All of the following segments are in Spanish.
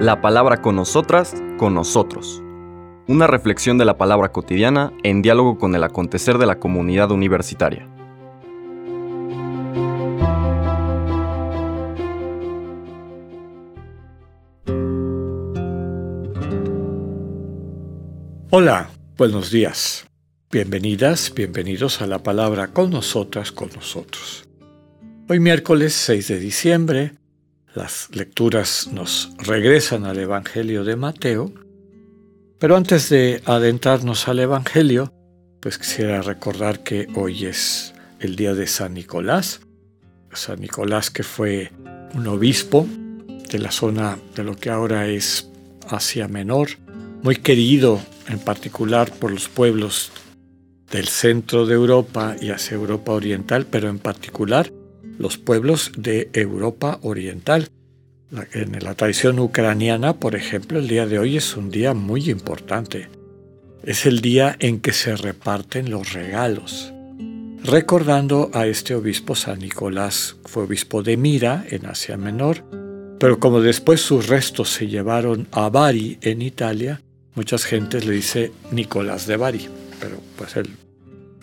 La palabra con nosotras, con nosotros. Una reflexión de la palabra cotidiana en diálogo con el acontecer de la comunidad universitaria. Hola, buenos días. Bienvenidas, bienvenidos a la palabra con nosotras, con nosotros. Hoy miércoles 6 de diciembre, las lecturas nos regresan al Evangelio de Mateo, pero antes de adentrarnos al Evangelio, pues quisiera recordar que hoy es el día de San Nicolás, San Nicolás que fue un obispo de la zona de lo que ahora es Asia Menor, muy querido en particular por los pueblos del centro de Europa y hacia Europa Oriental, pero en particular los pueblos de Europa Oriental. En la tradición ucraniana, por ejemplo, el día de hoy es un día muy importante. Es el día en que se reparten los regalos. Recordando a este obispo San Nicolás, fue obispo de Mira, en Asia Menor, pero como después sus restos se llevaron a Bari, en Italia, muchas gentes le dice Nicolás de Bari, pero pues él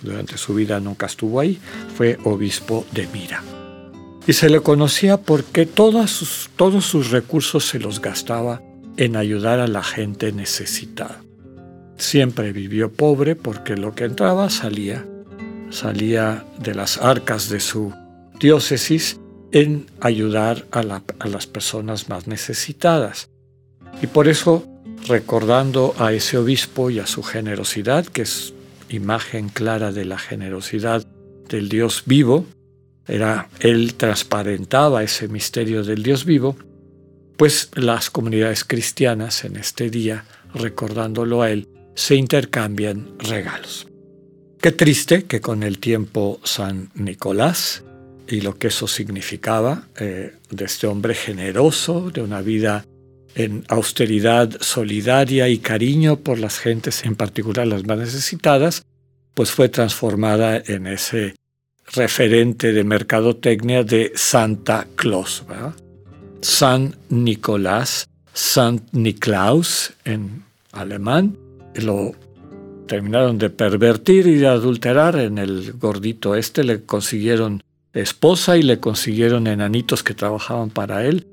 durante su vida nunca estuvo ahí, fue obispo de Mira. Y se le conocía porque todos sus, recursos se los gastaba en ayudar a la gente necesitada. Siempre vivió pobre porque lo que entraba salía, salía de las arcas de su diócesis en ayudar a las personas más necesitadas. Y por eso, recordando a ese obispo y a su generosidad, que es imagen clara de la generosidad del Dios vivo, era él transparentaba ese misterio del Dios vivo, pues las comunidades cristianas en este día, recordándolo a él, se intercambian regalos. Qué triste que con el tiempo San Nicolás y lo que eso significaba eh, de este hombre generoso, de una vida en austeridad solidaria y cariño por las gentes, en particular las más necesitadas, pues fue transformada en ese referente de mercadotecnia de Santa Claus. San Nicolás, Sant Niklaus en alemán, lo terminaron de pervertir y de adulterar en el gordito este, le consiguieron esposa y le consiguieron enanitos que trabajaban para él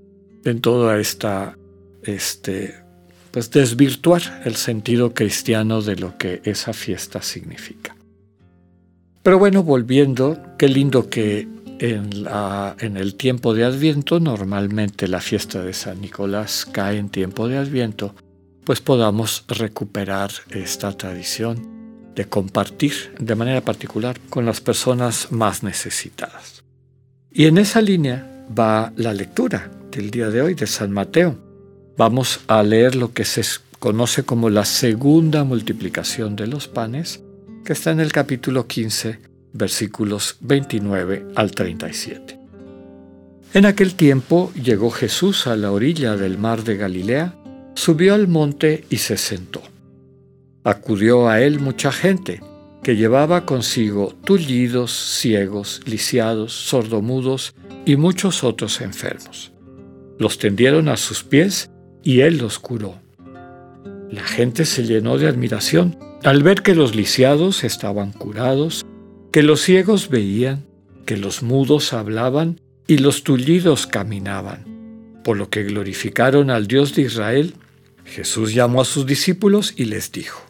en toda esta este pues desvirtuar el sentido cristiano de lo que esa fiesta significa. Pero bueno, volviendo, qué lindo que en, en el tiempo de Adviento, normalmente la fiesta de San Nicolás cae en tiempo de Adviento, pues podamos recuperar esta tradición de compartir de manera particular con las personas más necesitadas. Y en esa línea va la lectura del día de hoy de San Mateo Vamos a leer lo que se conoce como la segunda multiplicación de los panes, que está en el capítulo 15, versículos 29 al 37. En aquel tiempo llegó Jesús a la orilla del mar de Galilea, subió al monte y se sentó. Acudió a él mucha gente, que llevaba consigo tullidos, ciegos, lisiados, sordomudos y muchos otros enfermos. Los tendieron a sus pies y él los curó. La gente se llenó de admiración al ver que los lisiados estaban curados, que los ciegos veían, que los mudos hablaban y los tullidos caminaban, por lo que glorificaron al Dios de Israel. Jesús llamó a sus discípulos y les dijo,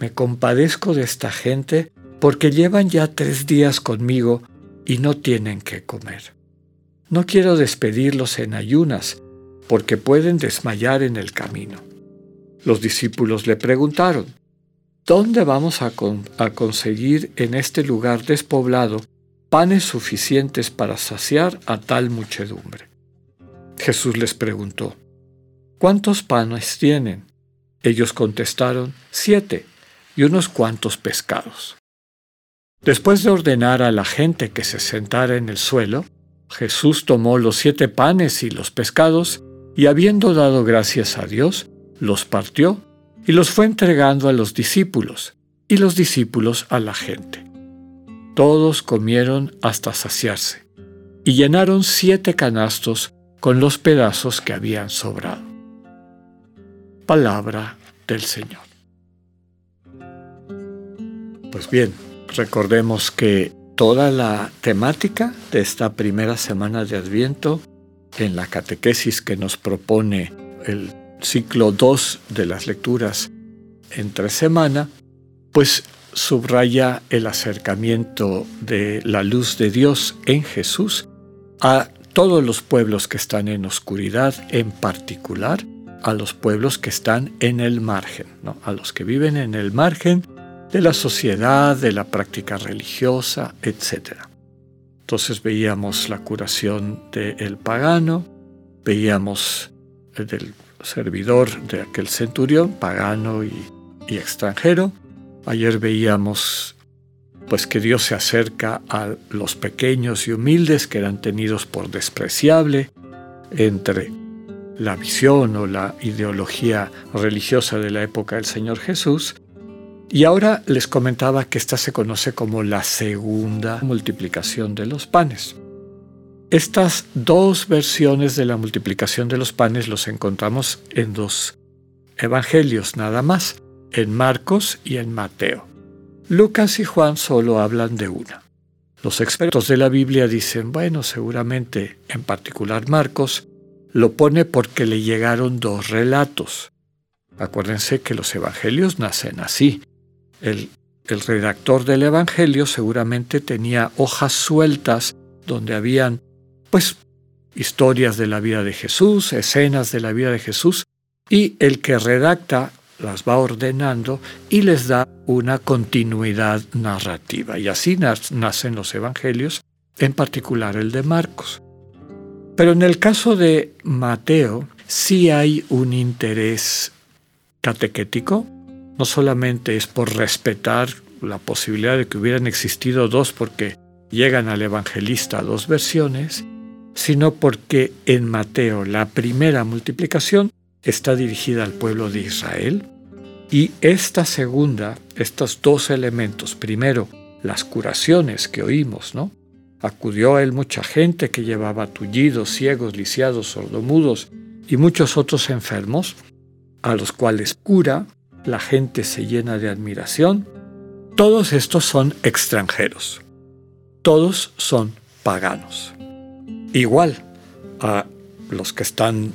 Me compadezco de esta gente porque llevan ya tres días conmigo y no tienen que comer. No quiero despedirlos en ayunas, porque pueden desmayar en el camino. Los discípulos le preguntaron, ¿dónde vamos a, conseguir en este lugar despoblado panes suficientes para saciar a tal muchedumbre? Jesús les preguntó, ¿cuántos panes tienen? Ellos contestaron, siete y unos cuantos pescados. Después de ordenar a la gente que se sentara en el suelo, Jesús tomó los siete panes y los pescados y habiendo dado gracias a Dios, los partió y los fue entregando a los discípulos, y los discípulos a la gente. Todos comieron hasta saciarse, y llenaron siete canastos con los pedazos que habían sobrado. Palabra del Señor. Pues bien, recordemos que toda la temática de esta primera semana de Adviento en la catequesis que nos propone el ciclo 2 de las lecturas entre semana, pues subraya el acercamiento de la luz de Dios en Jesús a todos los pueblos que están en oscuridad, en particular a los pueblos que están en el margen, a los que viven en el margen de la sociedad, de la práctica religiosa, etc. Entonces veíamos la curación del pagano, veíamos el del servidor de aquel centurión, pagano y, extranjero. Ayer veíamos pues que Dios se acerca a los pequeños y humildes que eran tenidos por despreciable entre la visión o la ideología religiosa de la época del Señor Jesús y ahora les comentaba que esta se conoce como la segunda multiplicación de los panes. Estas dos versiones de la multiplicación de los panes los encontramos en dos evangelios nada más, en Marcos y en Mateo. Lucas y Juan solo hablan de una. Los expertos de la Biblia dicen, bueno, seguramente, en particular Marcos, lo pone porque le llegaron dos relatos. Acuérdense que los evangelios nacen así, el, redactor del Evangelio seguramente tenía hojas sueltas donde habían, pues, historias de la vida de Jesús, escenas de la vida de Jesús, y el que redacta las va ordenando y les da una continuidad narrativa. Y así nacen los evangelios, en particular el de Marcos. Pero en el caso de Mateo, sí hay un interés catequético, no solamente es por respetar la posibilidad de que hubieran existido dos porque llegan al evangelista dos versiones, sino porque en Mateo la primera multiplicación está dirigida al pueblo de Israel y esta segunda, estos dos elementos, primero las curaciones que oímos, ¿no? Acudió a él mucha gente que llevaba tullidos, ciegos, lisiados, sordomudos y muchos otros enfermos, a los cuales cura la gente se llena de admiración. Todos estos son extranjeros. Todos son paganos. Igual a los que están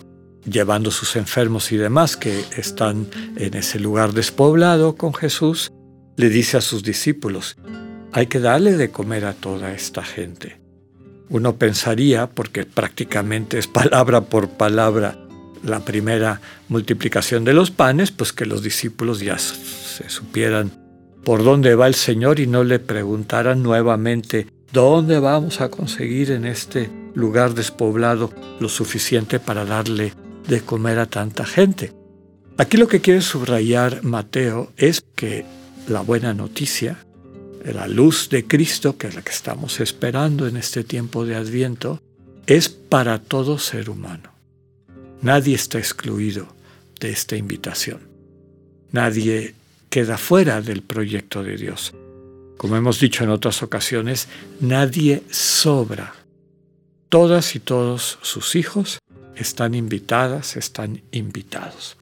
llevando sus enfermos y demás, que están en ese lugar despoblado con Jesús, le dice a sus discípulos, hay que darle de comer a toda esta gente. Uno pensaría, porque prácticamente es palabra por palabra la primera multiplicación de los panes, pues que los discípulos ya se supieran por dónde va el Señor y no le preguntaran nuevamente, ¿dónde vamos a conseguir en este lugar despoblado lo suficiente para darle de comer a tanta gente? Aquí lo que quiere subrayar Mateo es que la buena noticia, la luz de Cristo, que es la que estamos esperando en este tiempo de Adviento, es para todo ser humano. Nadie está excluido de esta invitación. Nadie queda fuera del proyecto de Dios. Como hemos dicho en otras ocasiones, nadie sobra. Todas y todos sus hijos están invitadas, están invitados.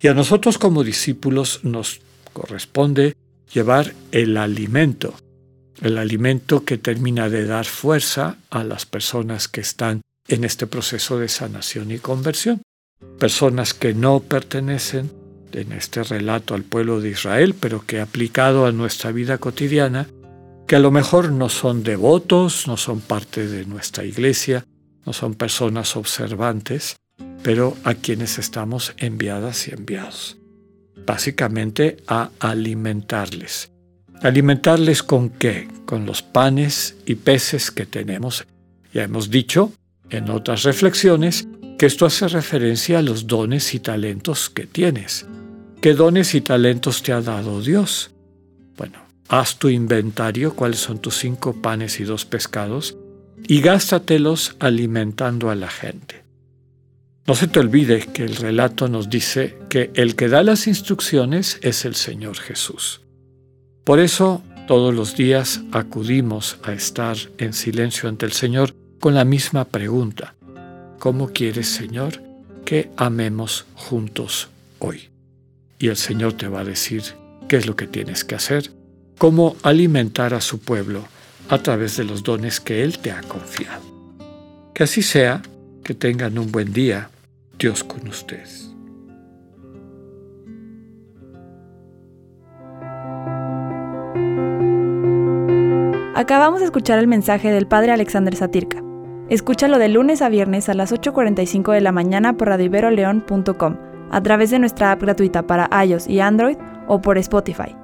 Y a nosotros como discípulos nos corresponde llevar el alimento, el alimento que termina de dar fuerza a las personas que están en este proceso de sanación y conversión. Personas que no pertenecen en este relato al pueblo de Israel, pero que aplicado a nuestra vida cotidiana, que a lo mejor no son devotos, no son parte de nuestra iglesia, no son personas observantes, pero a quienes estamos enviadas y enviados. Básicamente a alimentarles. ¿Alimentarles con qué? Con los panes y peces que tenemos. Ya hemos dicho en otras reflexiones que esto hace referencia a los dones y talentos que tienes. ¿Qué dones y talentos te ha dado Dios? Bueno, haz tu inventario, cuáles son tus cinco panes y dos pescados, y gástatelos alimentando a la gente. No se te olvide que el relato nos dice que el que da las instrucciones es el Señor Jesús. Por eso todos los días acudimos a estar en silencio ante el Señor con la misma pregunta. ¿cómo quieres, Señor, que amemos juntos hoy? Y el Señor te va a decir qué es lo que tienes que hacer, cómo alimentar a su pueblo a través de los dones que Él te ha confiado. Que así sea, que tengan un buen día, Dios con ustedes. Acabamos de escuchar el mensaje del Padre Alexander Satirka. Escúchalo de lunes a viernes a las 8.45 de la mañana por radioiberoleón.com, a través de nuestra app gratuita para iOS y Android o por Spotify.